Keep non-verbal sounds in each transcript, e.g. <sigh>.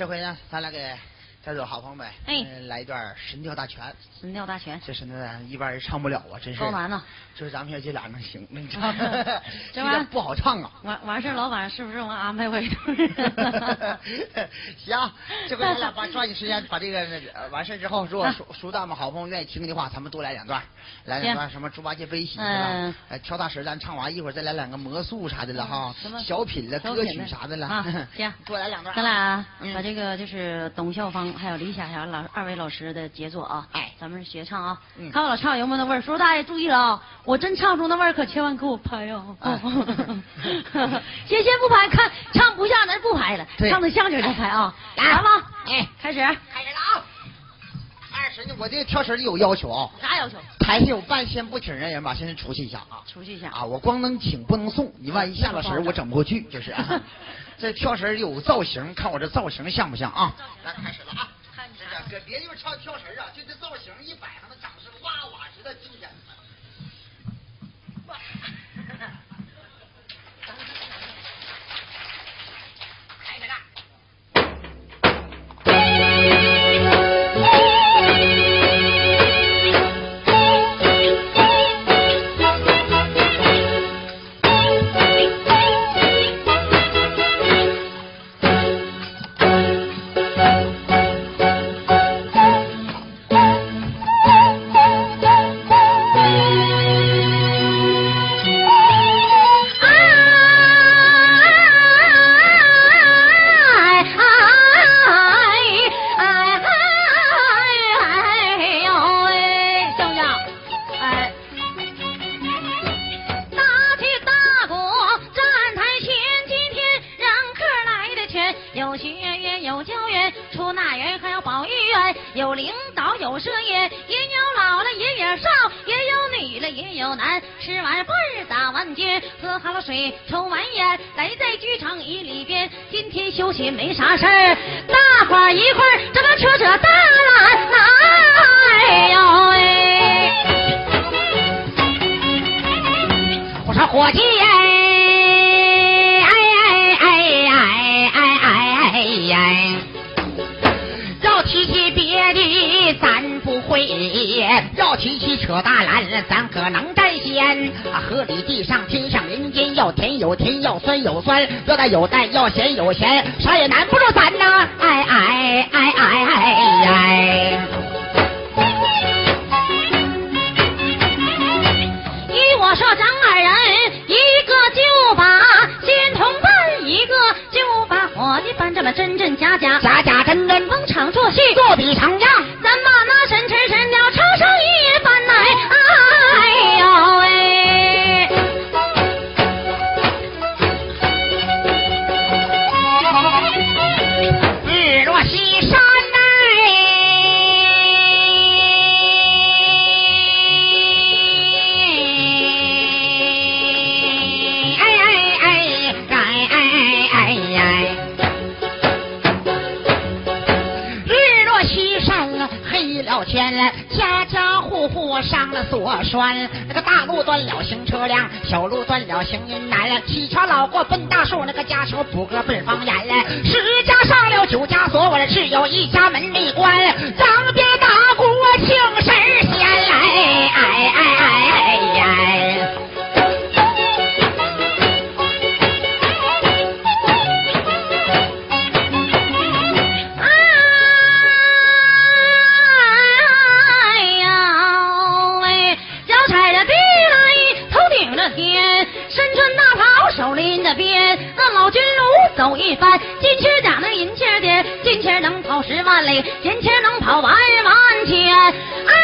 这回呢，咱俩给在座好朋友们，哎嗯来一段《神雕大全》。神雕大全，这神雕大全一般人唱不了啊，真是。高难呢。就是咱们爷这俩能行，能唱啊。<laughs> 这玩意 <laughs> 不好唱啊。完完事儿，老板是不是我安排我一段？<laughs> 行，这回咱俩把抓紧时间把这个呃完事儿之后，如果熟熟蛋们好朋友愿意听的话，咱们多来两段，来两段什么猪八戒背喜是吧嗯？哎，跳大神咱唱完，一会儿再来两个魔术啥的了哈小品了、歌曲啥的了啊。行多来两段。咱俩嗯把这个就是董孝芳还有李霞霞老二位老师的杰作啊，哎咱们学唱啊，嗯看我老唱有没有那味儿。叔叔大爷注意了啊，我真唱出那味儿，可千万给我拍呀、哎 <laughs> 先先不拍，看唱不像咱不拍了，对唱的像点再拍啊。来好了，哎，开始。开始了啊！二婶，我这个跳绳里有要求啊，啥要求？台下有半仙不请人人吧，先出去一下啊。出去一下啊，我光能请不能送，你万一下了神我整不过去，就是、啊。<laughs> 这跳绳儿有造型，看我这造型像不像啊？来，开始了啊！这样，搁别地方唱跳绳啊，就这造型一摆上，那掌声哇哇直的惊天。有难。吃完饭打完尖，喝好了水，抽完烟，来在剧场一里边。今天休息没啥事儿，大伙儿一块儿这个扯扯大懒哎呦喂！我说伙计哎，哎哎哎哎哎哎哎，要提起别的咱不会，要提起扯大篮，咱可能占先。啊，河里地上天上人间，要甜有甜，要酸有酸，要淡有淡，要咸有咸，啥也难不住咱呐！哎哎哎哎哎哎！依我说，咱二人一个就把仙童扮，一个就把伙计搬，这么真真假假，假假真真，逢场作戏，作比长样。咱把上了锁栓。那个大路断了行车辆，小路断了行人难了。七桥老过奔大树，那个家桥补个本方言了。十家上了九家锁，我这只有一家门没关。张边打鼓请神仙来，哎哎哎哎哎！走一番，金钱奖那银钱点，金钱能跑十万里，银钱能跑万万千。哎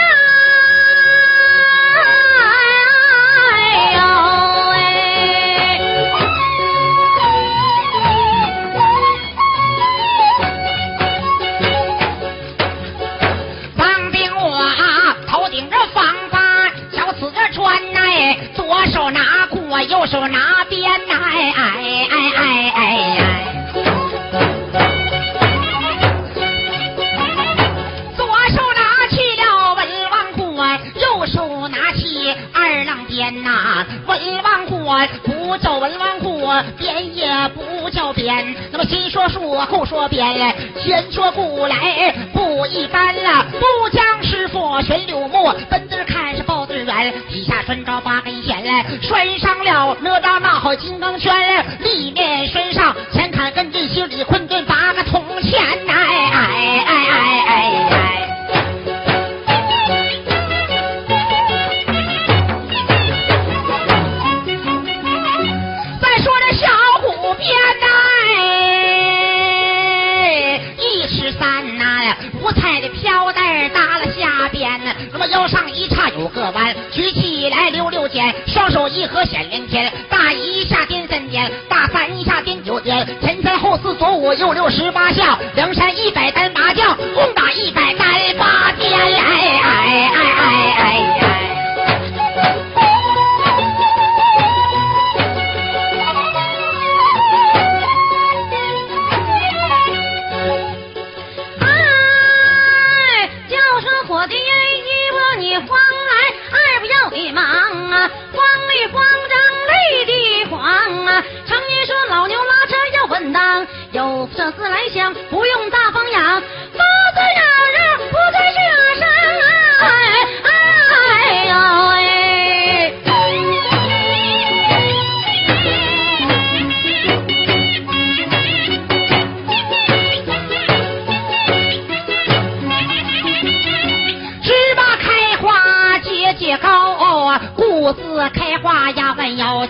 不是开花呀，咱要。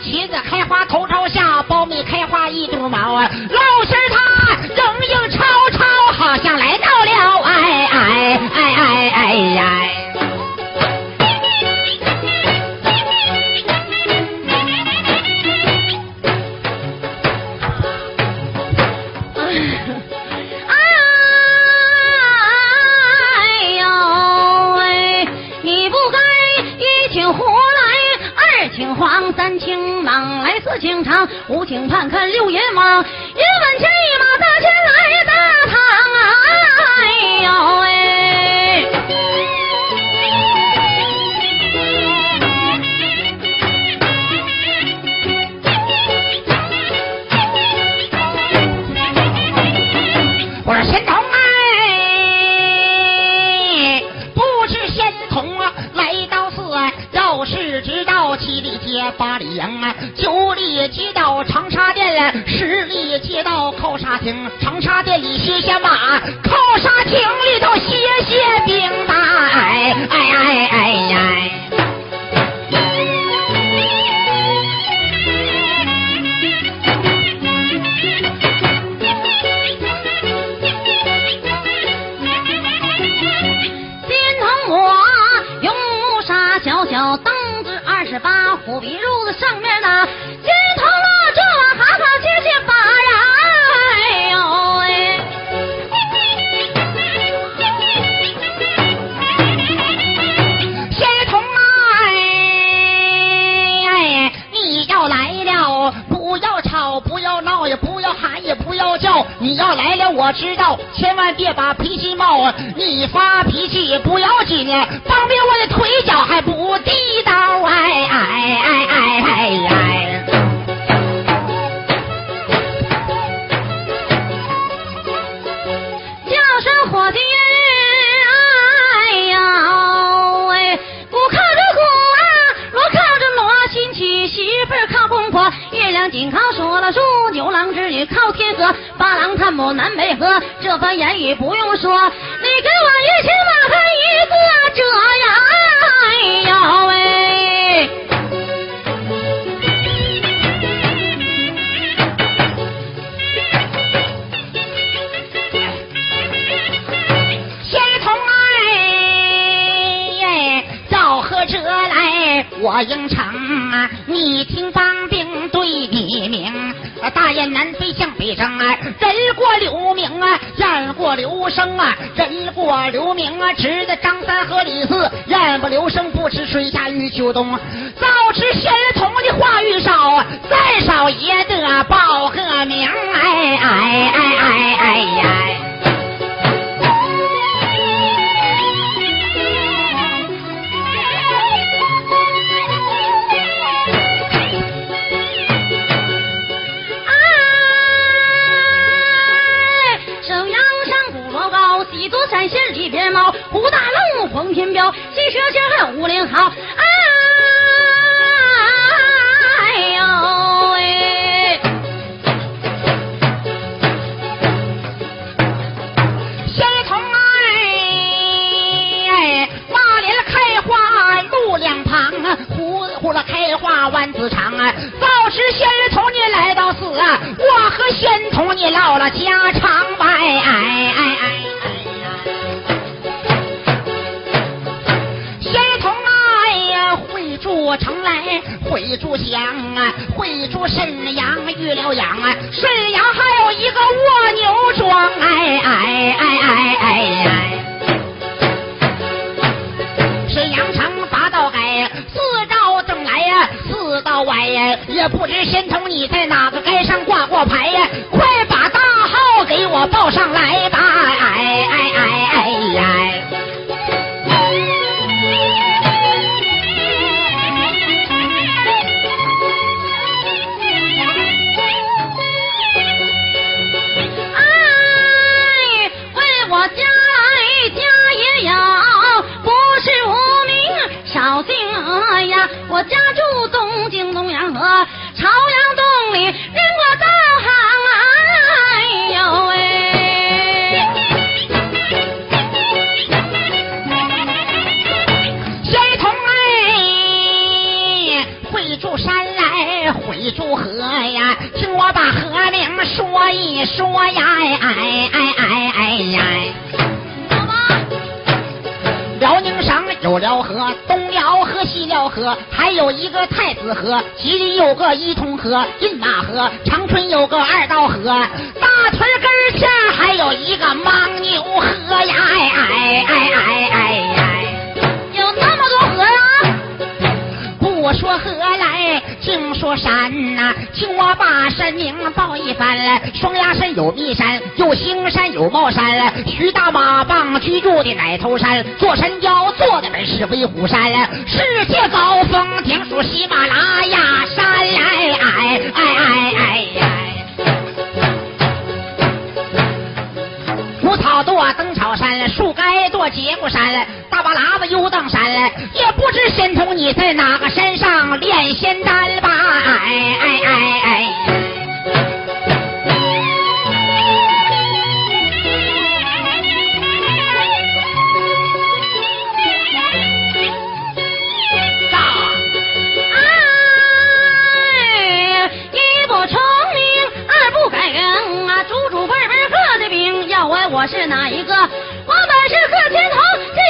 紧靠说了书，牛郎织女靠天河，八郎探母南北河，这番言语不用说，你跟我一起把他一个折呀，哎呦喂。哎，早喝这来，我应承啊，你听罢。雁南飞，向北征啊！人过留名啊，雁过留声啊！人过留名啊，直的张三和李四，雁不留声，不知春夏与秋冬。早知仙童的话语少，再少也得报个名，哎哎哎哎哎呀！仙里边猫胡大愣黄天彪汽蛇仙武吴林豪。哎呦喂！仙童哎哎花莲开花路两旁啊呼了开花万紫长啊早知仙童你来到此啊我和仙童你唠了家常哎哎哎哎。会筑城来，会住乡啊，会住沈阳遇了阳啊，沈阳还有一个蜗牛庄。哎哎哎哎哎哎！沈阳城八道街。四道歪呀，也不知仙童你在哪个街上挂过牌呀？快你说呀，哎哎哎哎哎呀！辽宁省有辽河，东辽河、西辽河，还有一个太子河。吉林有个伊通河、饮马河，长春有个二道河，大屯根下还有一个牦牛河呀！哎哎哎哎哎我说何来，听说山呐，听我把山名报一番。双鸭山有密山，有兴山，有帽山。徐大马棒居住的奶头山，坐山腰坐的本是威虎山。世界高峰顶属喜马拉雅山。哎哎哎哎哎。草垛登草山，树该垛结骨山。大巴喇子游荡山，也不知仙童你在哪个山上炼仙丹吧？哎哎哎哎！一不聪明，二不改名啊，祖祖辈辈喝的病，要问我是哪一个？我本是贺天童。直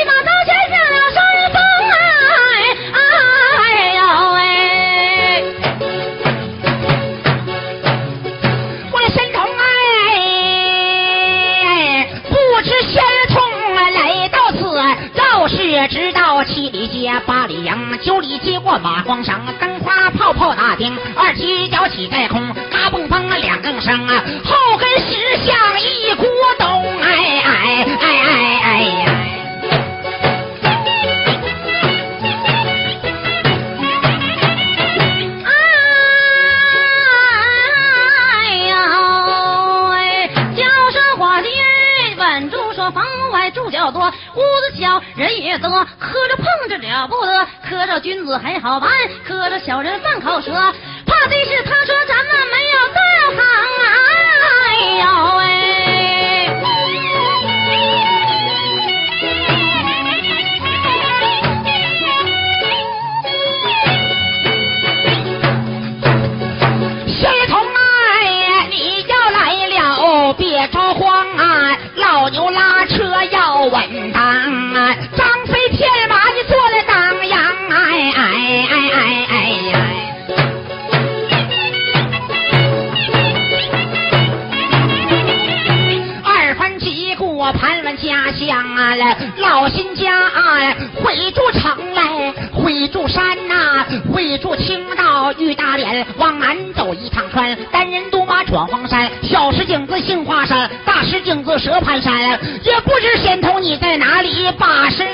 起在空，嘎嘣嘣两更声啊，后跟石像一股动，哎哎哎哎哎呀！哎呀！叫声伙计，稳住说房外住较多。屋子小，人也多，喝着碰着了不得，磕着君子还好办，磕着小人犯口舌。蛇盘山，也不知仙童你在哪里把身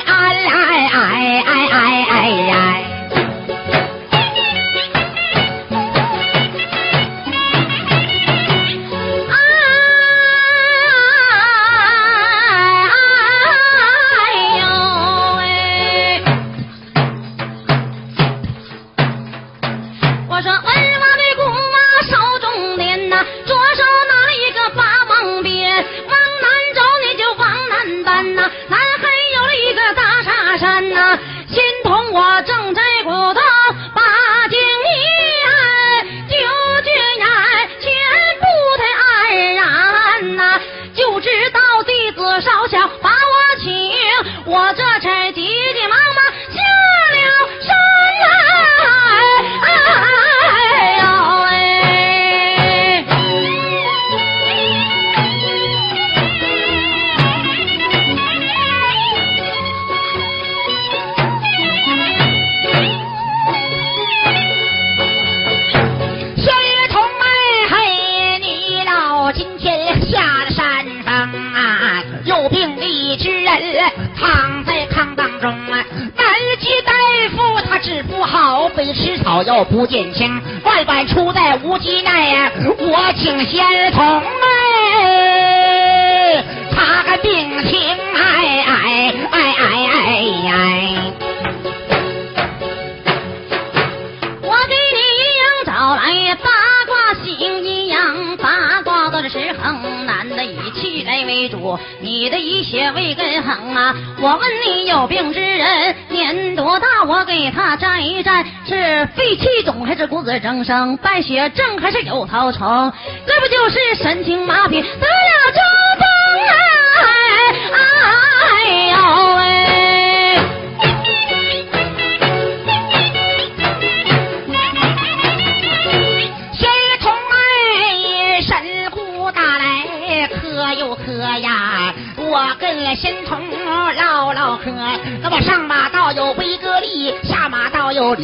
肿还是增生？败血症还是有头虫？这不就是神经麻痹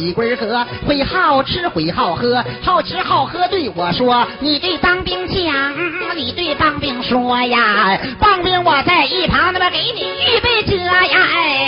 李龟哥，会好吃会好喝，好吃好喝对我说，你对当兵讲，你对当兵说呀，当兵我在一旁那么给你预备着呀，哎。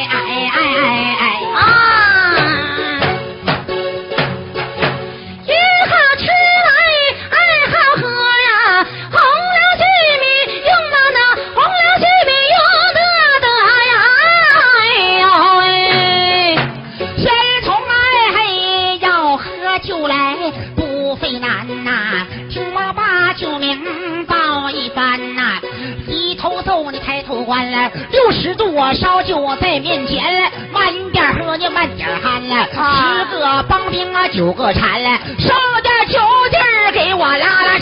六十度我烧酒在面前了，慢点喝你慢点喊了，啊。十个帮兵啊九个馋了，烧点酒劲儿给我拉拉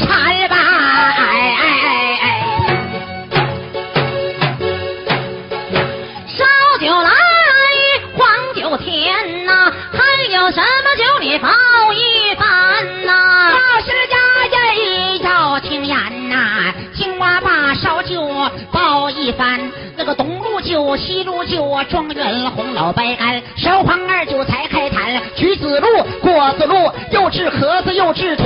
西路酒、状元红老白干，烧黄二酒才开坛。橘子露、果子露，又治咳嗽又治吐。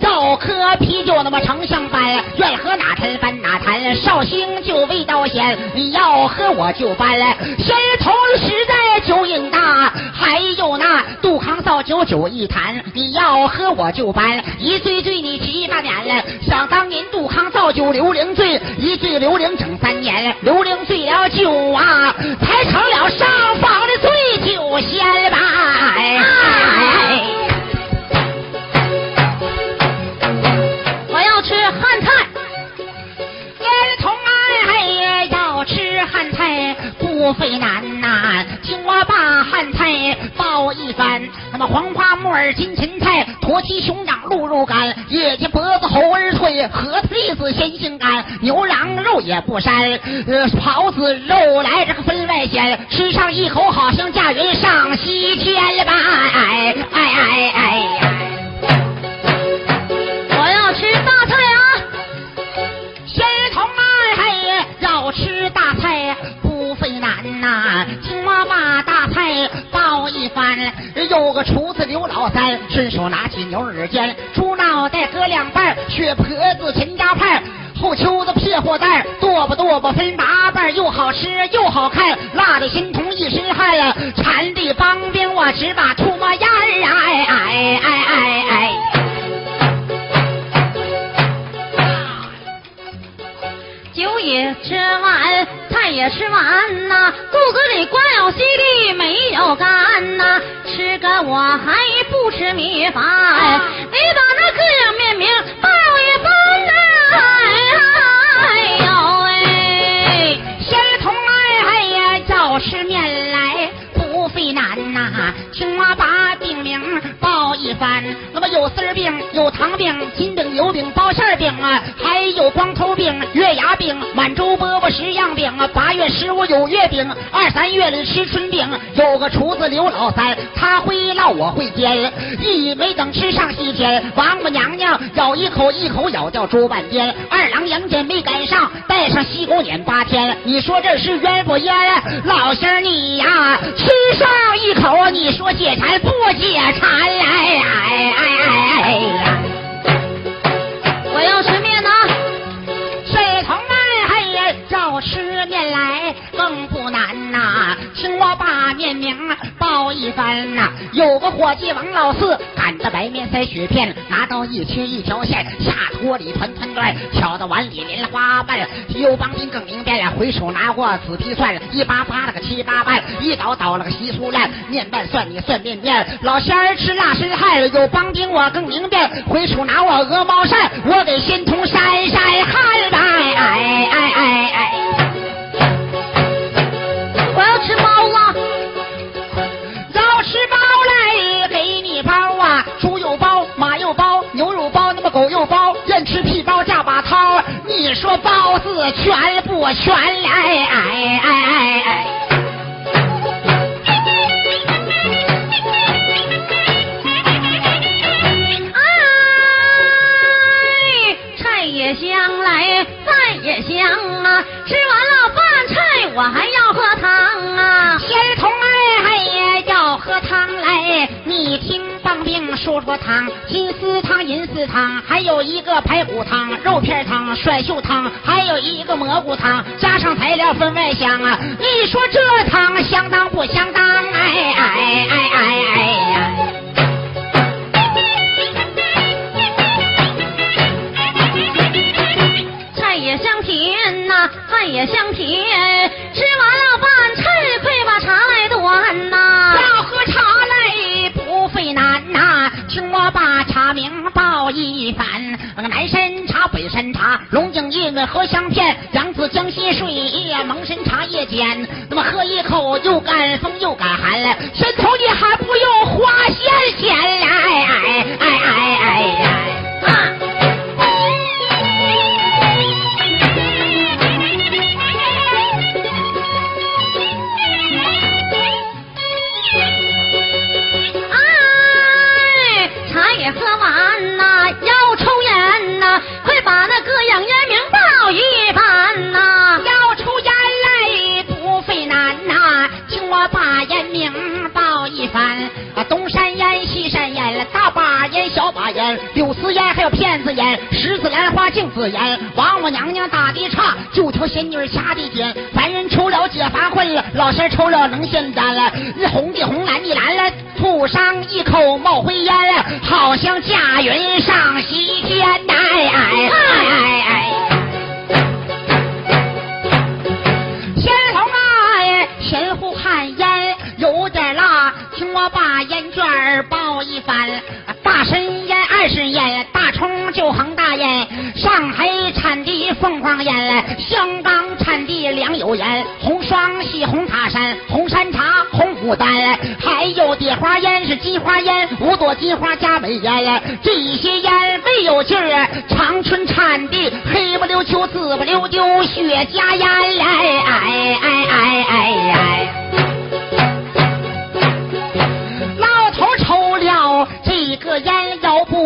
要喝啤酒那么成相搬，愿喝哪坛搬哪坛。绍兴酒味道鲜，你要喝我就搬。仙童实在酒瘾大，还有那杜康造酒酒一坛，你要喝我就搬。一醉醉你七八年了，想当年杜康造酒刘伶醉，一醉刘伶整三年，刘伶醉了酒啊，才成了上房的醉酒仙吧。哎我要吃汉菜。儿童哎，要吃汉菜不费难呐、饭菜报一番。那么黄花木耳、金芹菜、驼蹄、熊掌、鹿肉干、野鸡脖子、猴儿腿、核桃栗子、鲜杏干、牛羊肉也不膻，呃，狍子肉来这个分外鲜，吃上一口好像嫁人上西天了吧？哎哎哎哎呀！我要吃大菜啊！仙人童儿嘿，要吃大菜费难呐、青蛙把大菜报一番。有个厨子刘老三，顺手拿起牛耳尖，猪脑袋割两半，血婆子陈家派。后秋子撇货袋，剁吧剁吧分八瓣，又好吃又好看，辣的心疼一身汗呀，馋的帮兵我只把兔也吃完呐，肚子里光有稀的没有干呐，吃个我还不吃米饭，你把那各样面名报一番呐，哎呦喂！仙童儿哎呀，要吃面来不费难呐、听我把病名报一番。有丝儿病，有糖病，金饼、油饼、包馅儿饼啊，还有光头病、月牙饼、满洲饽饽十样饼啊。八月十五有月饼，二三月里吃春饼。有个厨子刘老三，他会烙，我会煎，一没等吃上西天，王母娘娘咬一口，一口咬掉猪半边。二郎杨戬没赶上，带上西宫撵八天。你说这是冤不冤？老仙你呀，吃上一口，你说解馋不解馋？哎哎哎！哎呀我要吃面呐、水从外哎呀，要吃面来更不难呐、听我把面名报一番呐、有个伙计王老四赶擀的白面塞雪片，拿刀一切一条线，下锅里团团转，挑到碗里莲花瓣。有帮兵更明辨，回手拿过紫皮蒜，一把扒了个七八瓣，一刀刀了个稀疏烂，面拌蒜你蒜面面。老仙儿吃辣身汗，有帮兵我更明辨，回手拿我鹅毛扇，我给仙童扇扇汗吧，哎哎哎哎。我要吃包子，要吃包来给你包啊，猪有包，马有包，牛有包，那么狗有包，愿吃屁包加把掏。你说包子全不全来？哎哎哎哎！菜也香来，饭也香啊！吃完了饭菜，我还要啊！仙童哎哎呀，要喝汤来，你听棒冰说说汤，金丝汤、银丝汤，还有一个排骨汤、肉片汤、甩袖汤，还有一个蘑菇汤，加上材料分外香啊！你说这汤相当不相当？哎哎哎哎哎呀！菜也香甜呐、饭也香甜。一番。那个南山茶、北山茶、龙井印、荷香片、扬子江西水、蒙山茶叶间。那么喝一口又干风又感寒，了伸头你还不用花仙钱来，哎哎哎哎哎！啊烟、小把烟，柳丝烟还有片子烟，十字兰花镜子烟，王母娘娘打的岔，九条仙女掐的尖，凡人抽了解乏困了，老仙抽了能仙丹了，红的红，蓝的蓝了，吐上一口冒灰烟了，好像驾云上西天呐！哎哎哎哎哎！仙童啊，前呼旱烟有点辣，听我把烟卷儿报一番。是烟、大冲就恒大烟，上海产地凤凰烟，香港产地良友烟，红双喜、红塔山、红山茶、红牡丹，还有蝶花烟是金花烟，五朵金花加美烟，这些烟没有劲儿，长春产地黑不溜秋、紫不溜丢雪茄烟，哎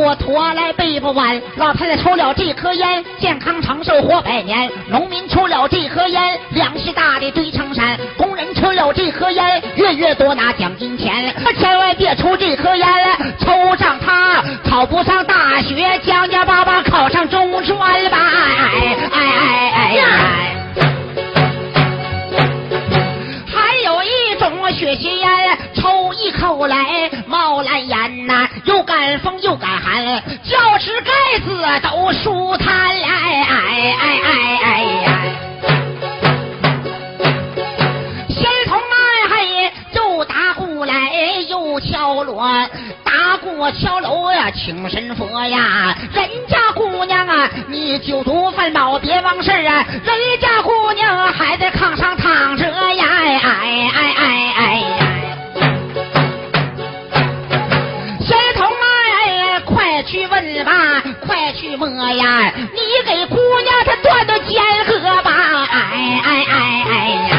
烟，腰不驼来背不弯；老太太抽了这颗烟，健康长寿活百年；农民抽了这颗烟，粮食大的堆成山；工人抽了这颗烟，月月多拿奖金钱。千万别抽这颗烟，抽上它考不上大学，将将巴巴考上中专吧！哎哎哎哎哎！一种血血烟，抽一口来冒蓝烟呐、又赶风又赶寒，教室盖子都舒坦哎哎哎哎哎哎！呀哎又敲锣，打鼓敲锣呀，请神佛呀，人家姑娘啊，你酒足饭饱别忘事啊，人家姑娘还在炕上躺着呀，哎哎哎哎哎呀！仙童儿，快去问吧，快去摸呀！你给姑娘她断断肩胛吧！哎哎哎哎呀！哎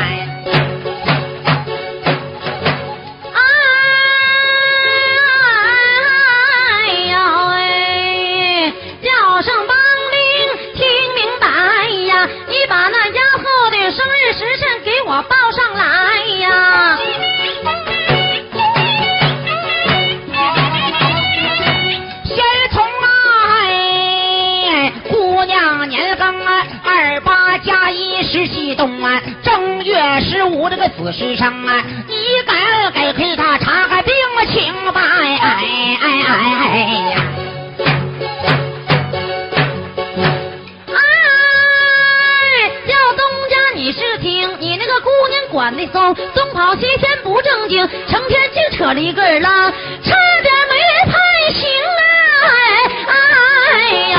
时辰给我报上来呀！先从啊，哎，姑娘年庚啊，二八加一十七冬啊，正月十五这个子时生啊，你敢给给他查个病啊？清白。哎哎哎哎呀！你是听，你那个姑娘管的松，东跑西颠不正经，成天净扯了一个郎，差点没判刑啊！哎哎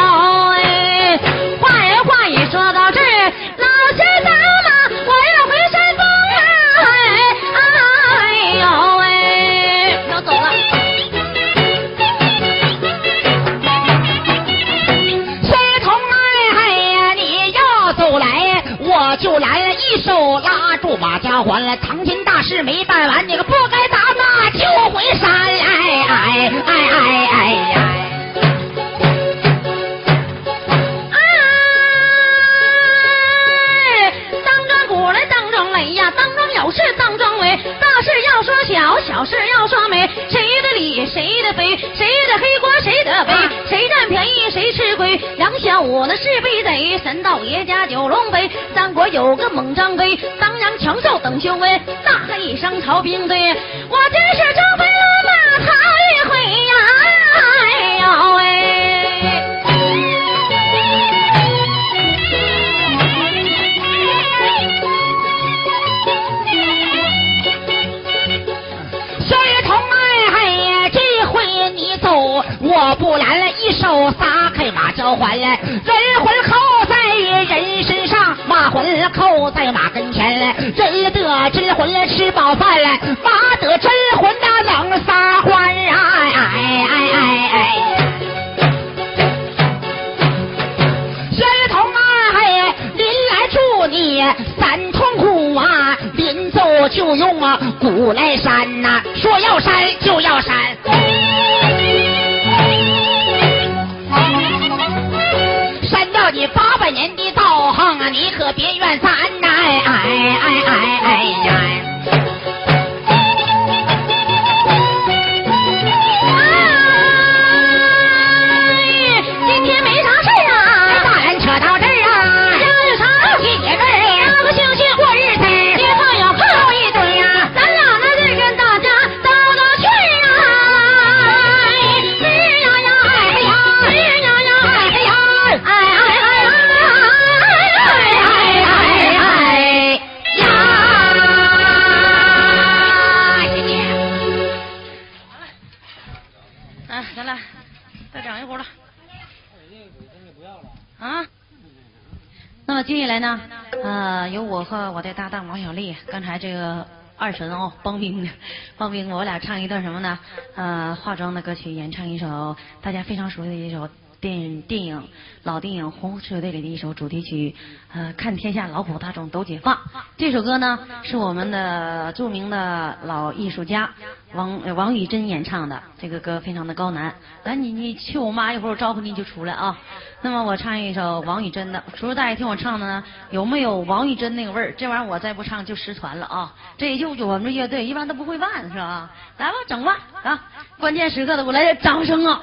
接下来呢？呃，由我和我的搭档王小丽，刚才这个二神哦，帮兵的，帮兵，我俩唱一段什么呢？呃，化妆的歌曲，演唱一首大家非常熟悉的一首电电影老电影《红色队》里的一首主题曲，呃，看天下劳苦大众都解放。这首歌呢，是我们的著名的老艺术家王王宇珍演唱的，这个歌非常的高难。来，你你去我妈一会儿我招呼你就出来啊。那么我唱一首王宇珍的，除了大爷听我唱的呢，有没有王宇珍那个味儿？这玩意儿我再不唱就失传了啊！这也就我们乐队一般都不会办是吧？来吧，整吧啊！关键时刻的我来点掌声啊！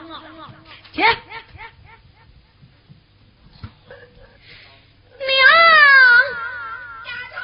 起。娘丫头。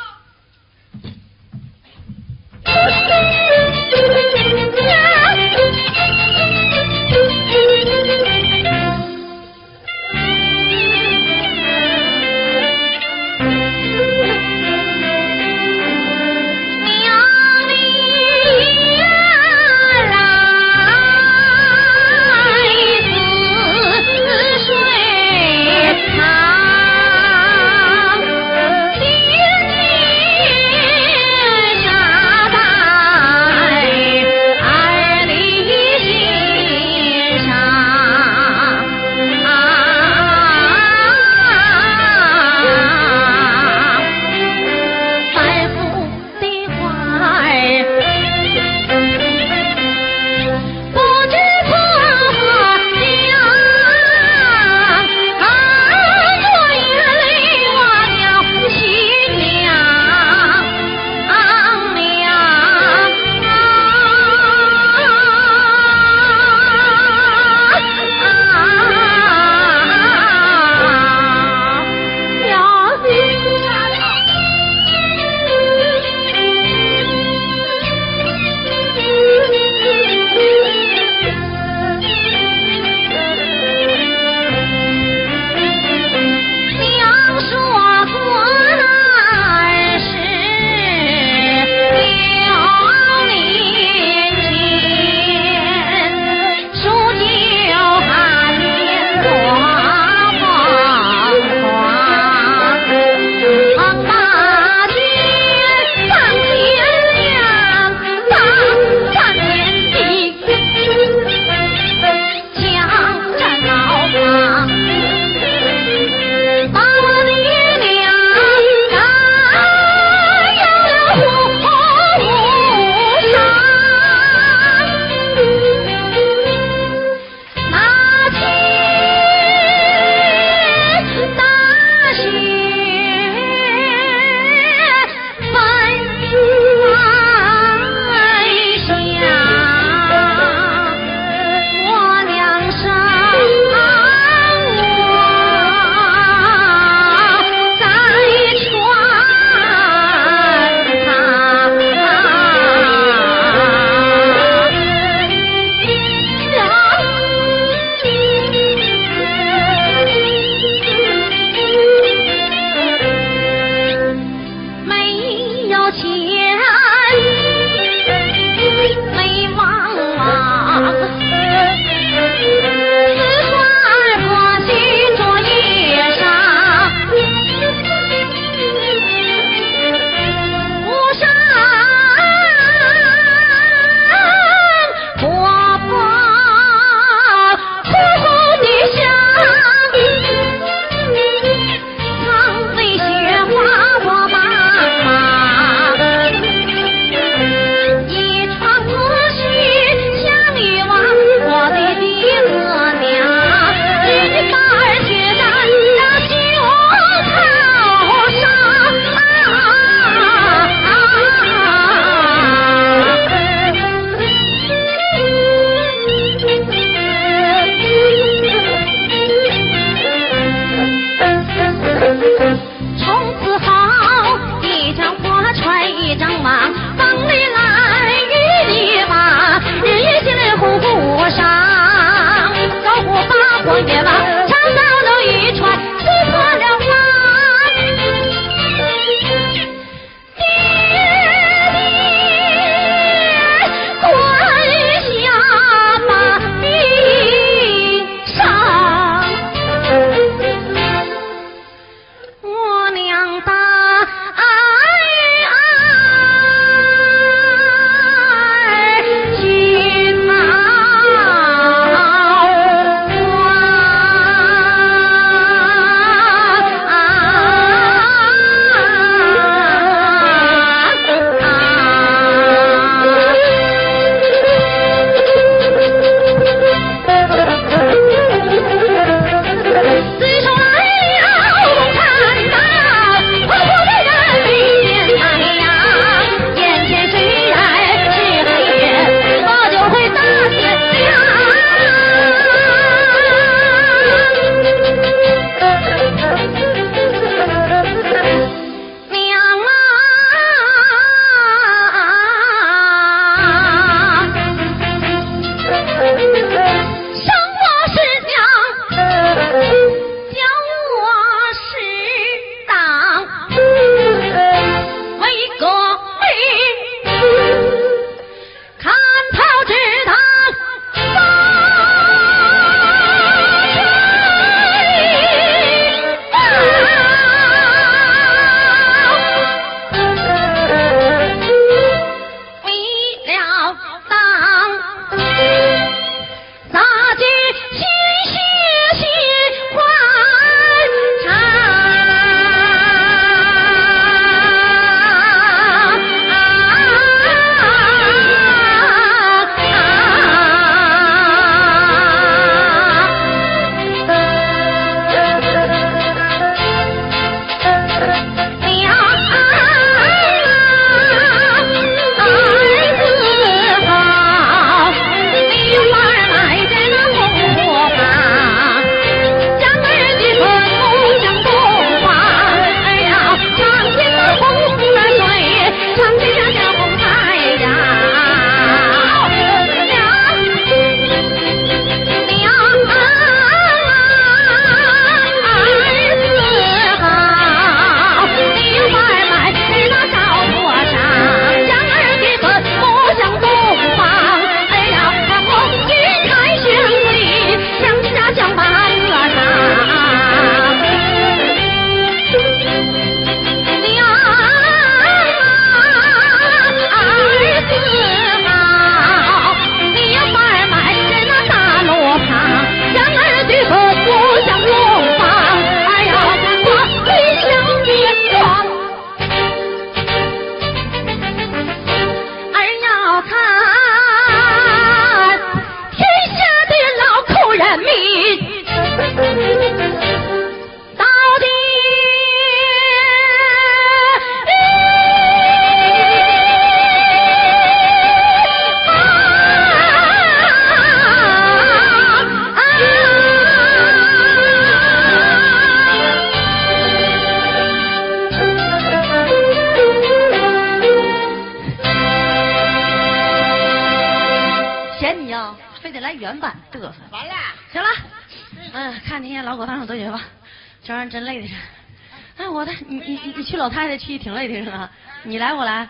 你你你去老太太去挺累的是吧？你来我来，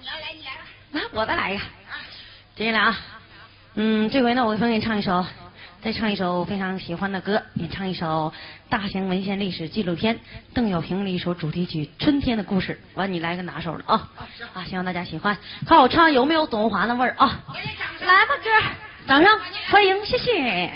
你要来你来吧。来我再来一个，接下来啊，嗯，这回呢我分给你唱一首，再唱一首非常喜欢的歌，也唱一首大型文献历史纪录片邓小平的一首主题曲《春天的故事》。完，你来个拿手的啊啊，希望大家喜欢，看我唱有没有董文华的味儿啊！来吧，哥，掌声欢迎，谢谢。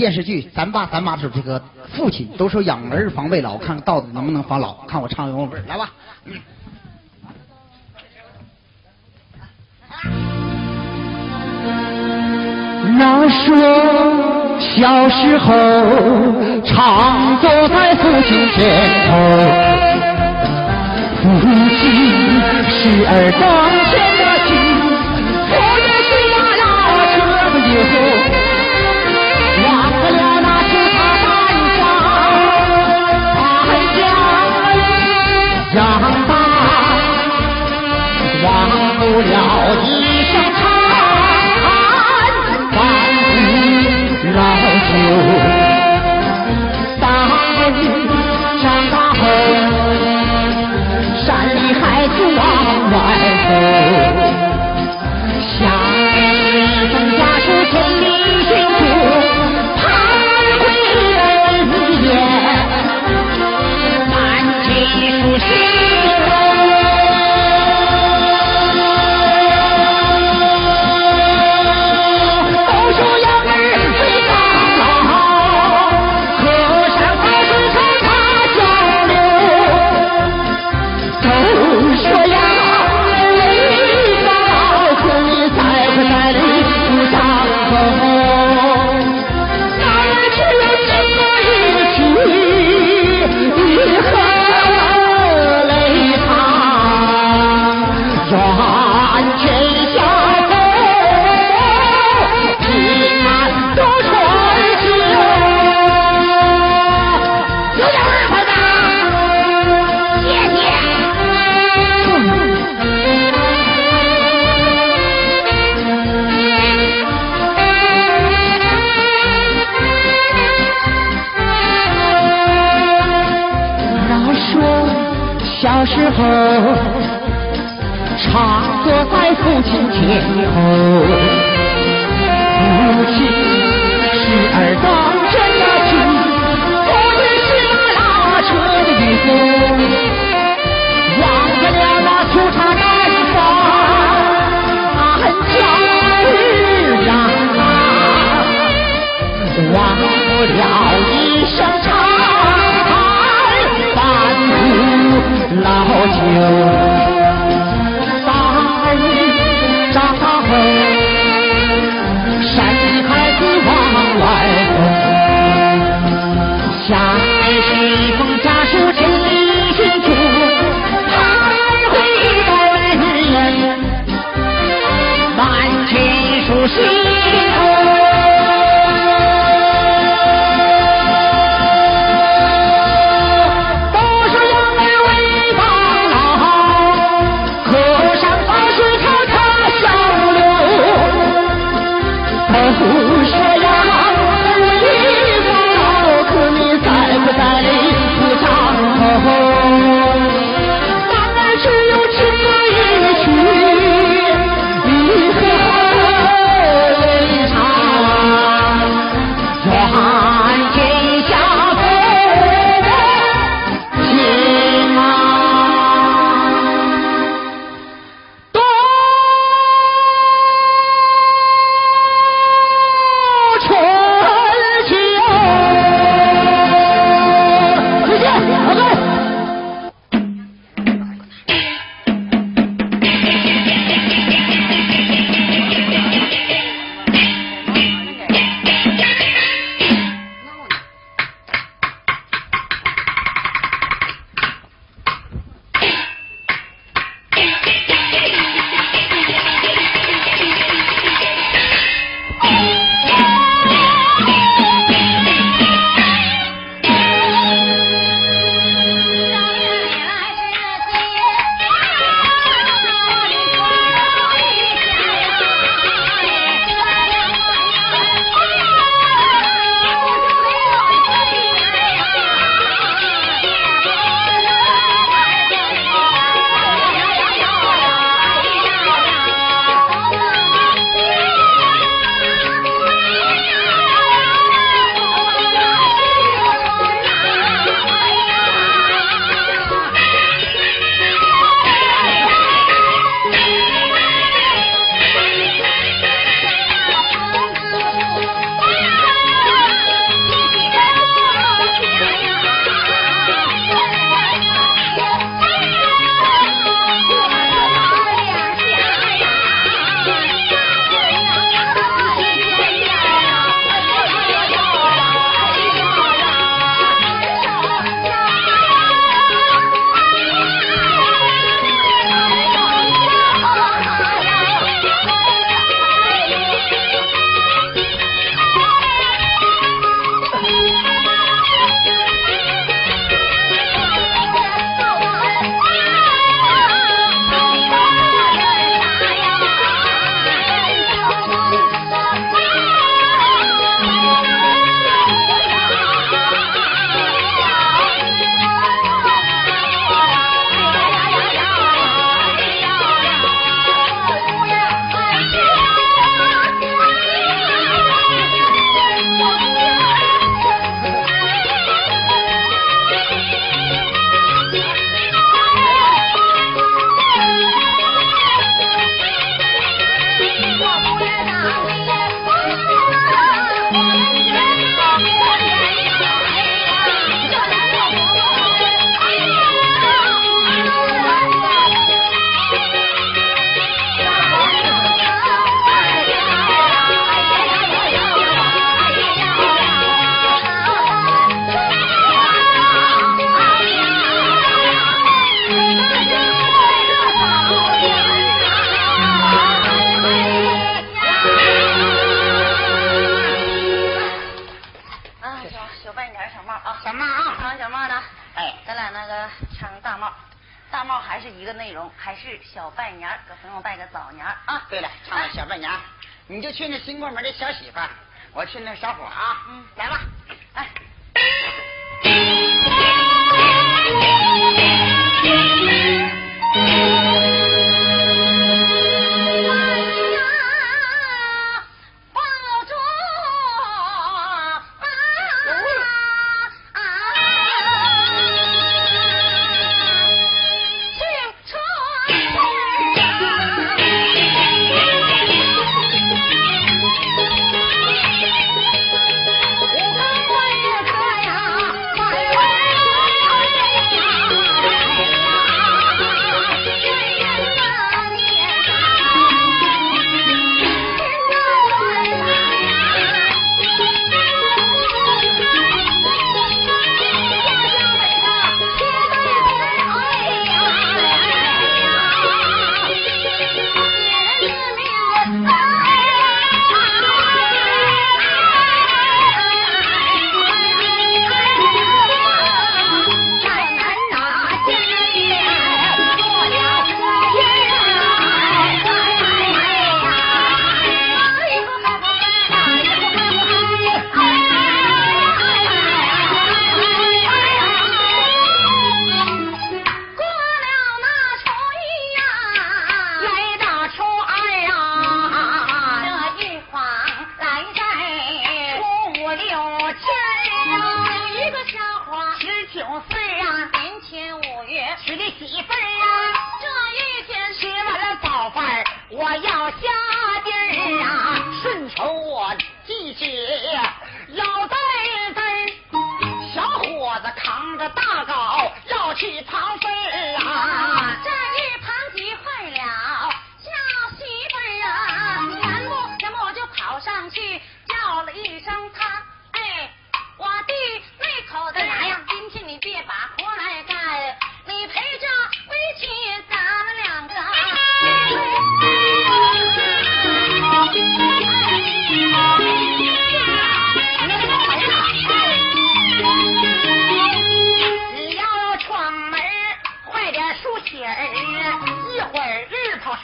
电视剧《咱爸咱妈》的这个父亲都说养儿防未老，看看到底能不能防老，看我唱有没有味儿，来吧。嗯。那说小时候常坐在父亲前头，父亲时而当前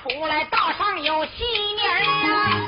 出来道上有新年呀、啊。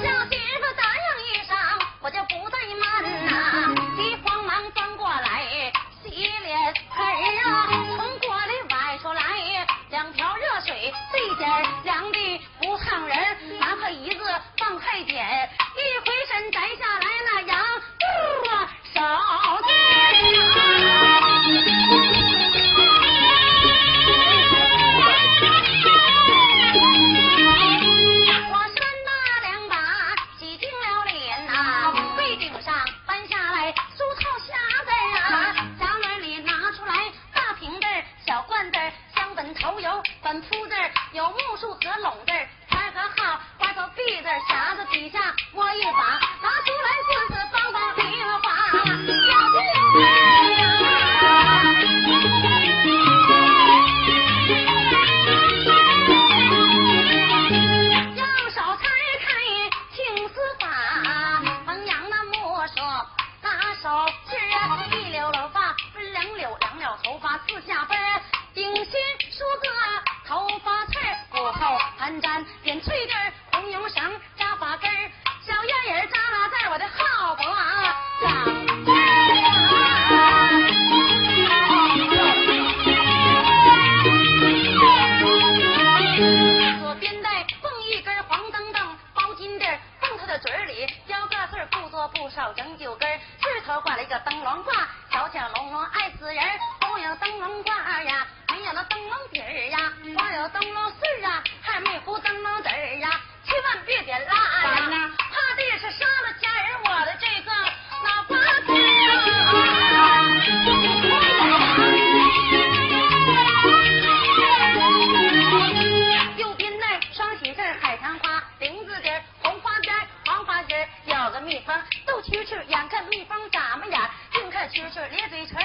其实，就是列子一唱。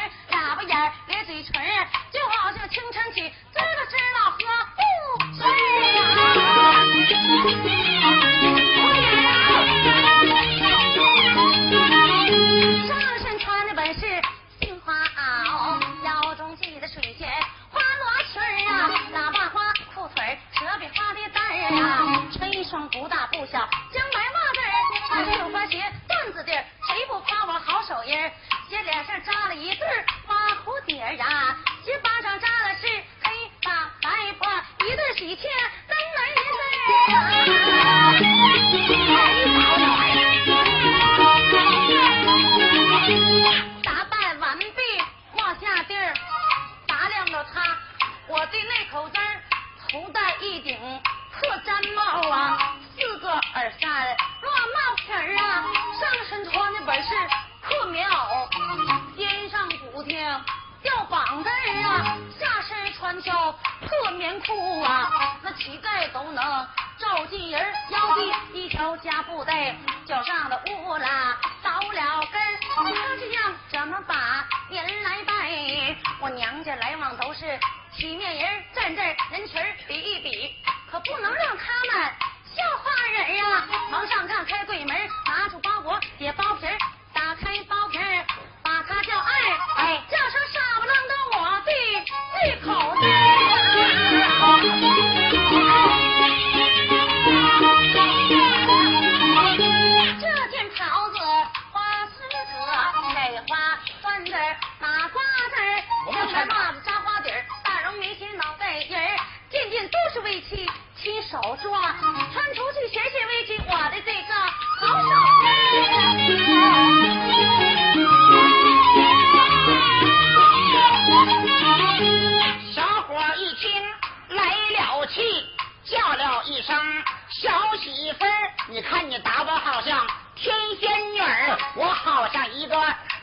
仙女儿我好像一个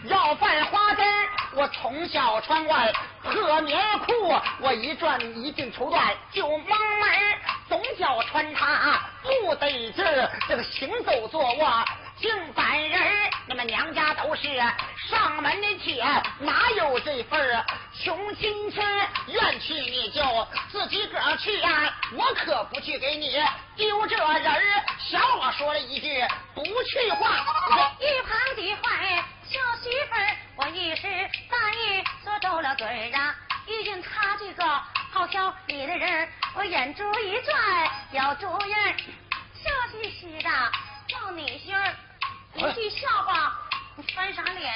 要饭花子儿，我从小穿惯破棉裤，我一转一进绸缎就蒙门儿，总叫穿它不得劲儿，这个行走坐卧。净烦人儿，那么娘家都是上门的妾，哪有这份儿穷心钱？愿去你就自己个儿去呀、我可不去给你丢这人儿。小我说了一句不去话，一旁的坏小媳妇儿，我一时大意说皱了嘴儿啊。遇见他这个好挑理的人，我眼珠一转要住院，笑嘻嘻的叫你心儿，一句笑话你翻啥脸？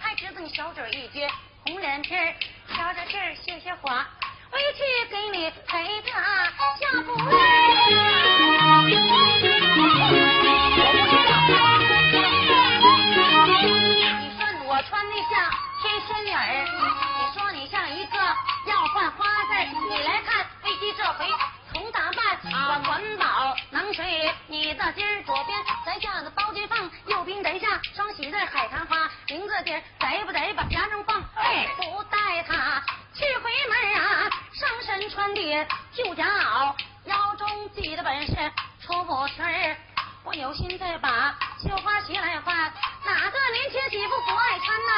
还知道你小嘴一撅，红脸皮儿，瞧着这儿谢谢花，回去给你陪他下不来你说我穿的像天仙女儿，你说你像一个要换花子，你来看飞机这回从打扮，我管饱能睡你的今儿左边咱下的包金放，右边咱下双喜字海棠花，名字底儿得不得把家中放？哎，不带他去回门啊，上身穿的旧夹袄，腰中系的本是粗布裙儿。我有心再把绣花鞋来换，哪个年轻媳妇不爱穿呐？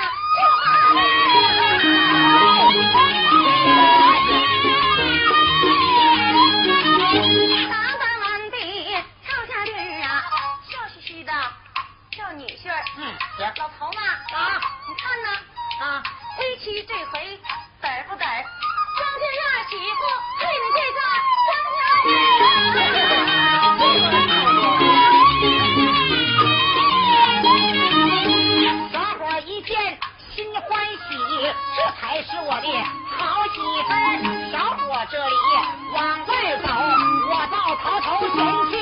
打扮完毕，跳下地儿啊，笑嘻嘻的叫女婿儿。嗯，行老头子啊，你看呢，啊，为妻这回得不得儿？将军二媳妇对你这个将军。小伙一见心欢喜，这才是我的好媳妇。小伙这里往外走，我到头头前去。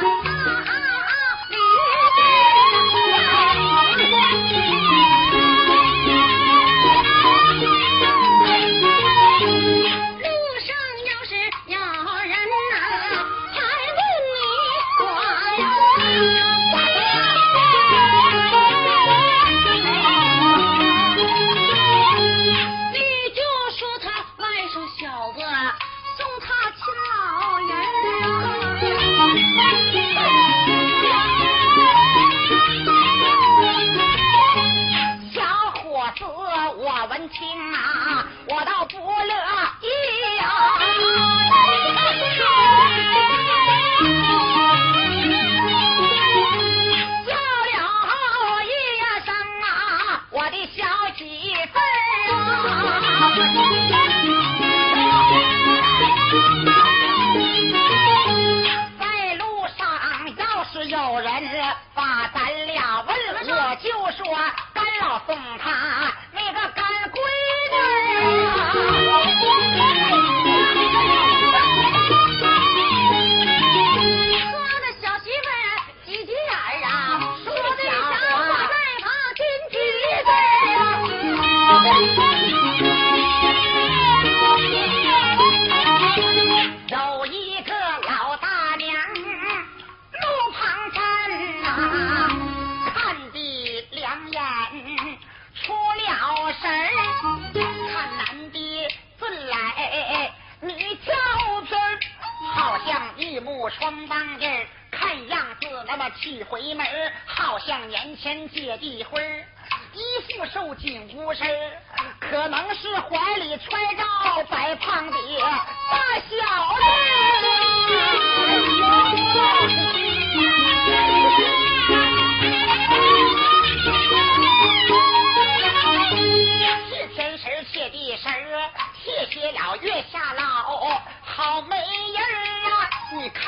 Thank you.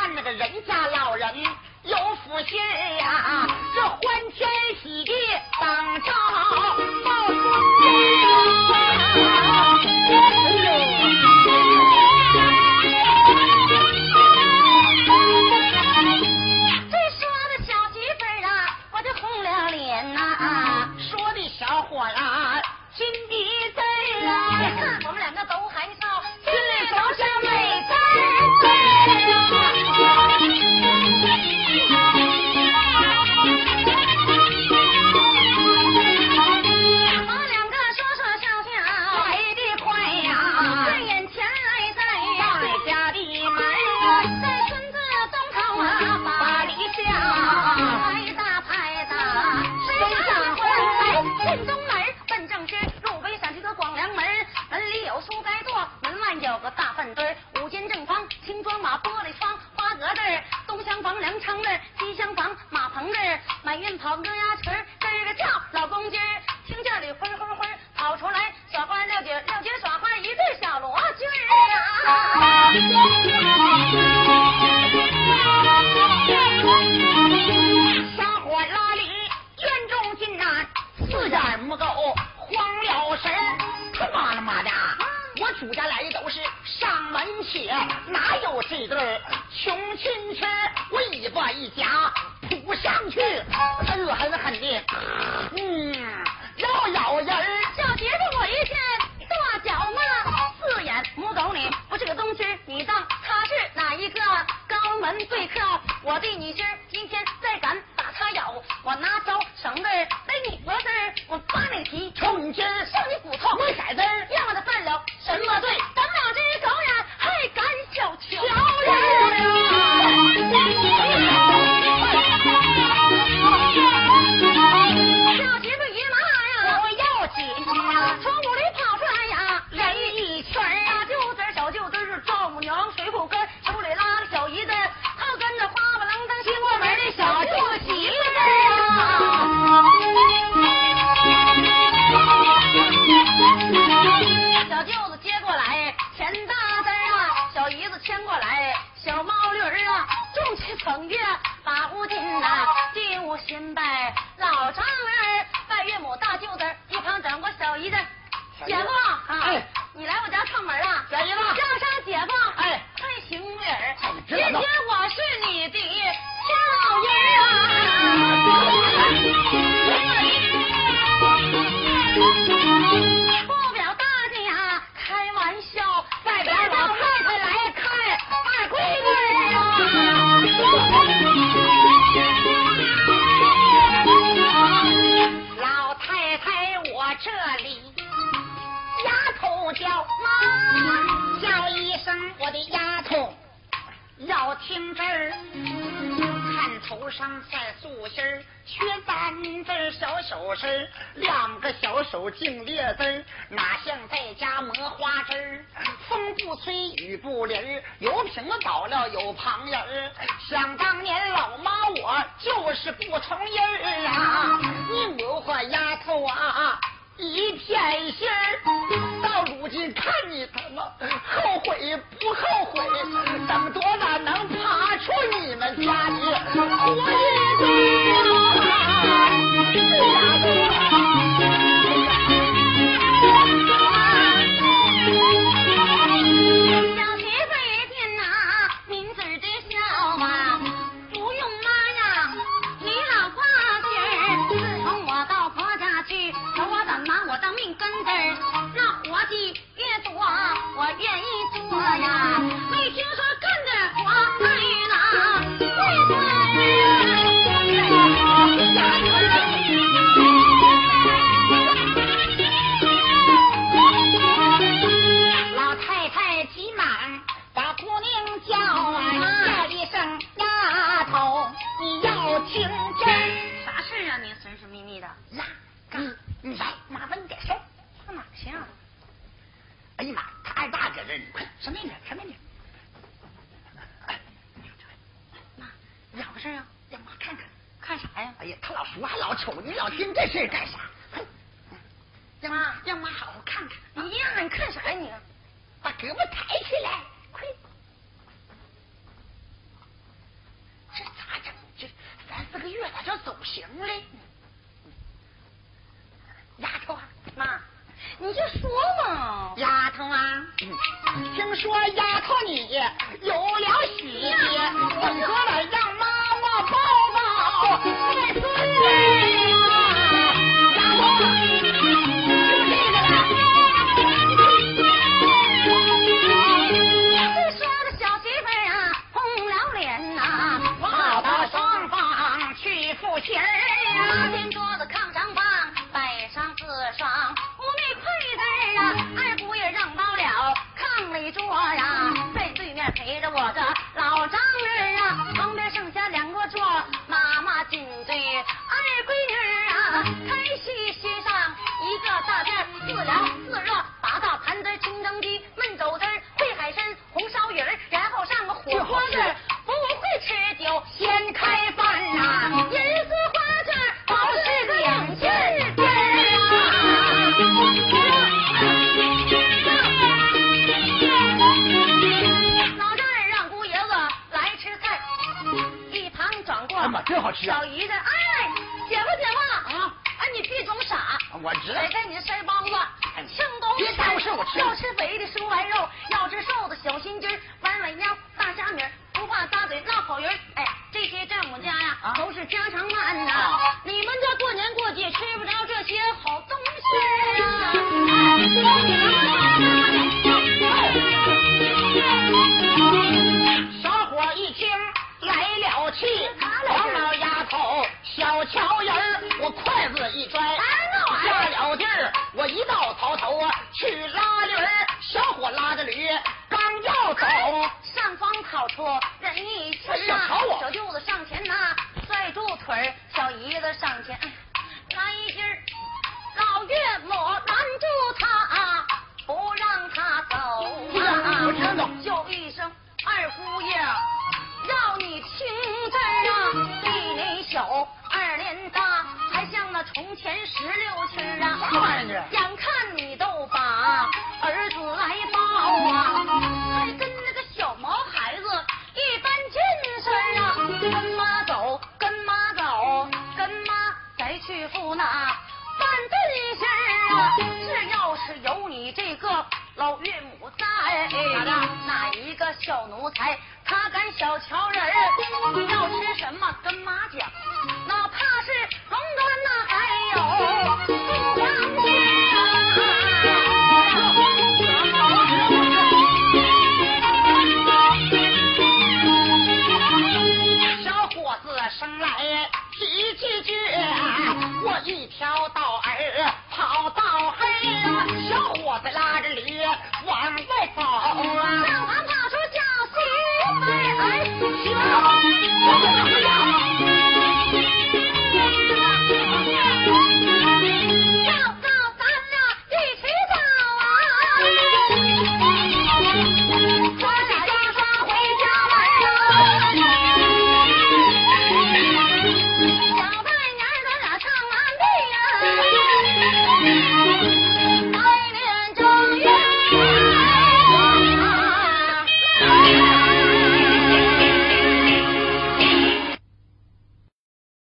看那个人家老人有福气儿呀这欢天喜地等着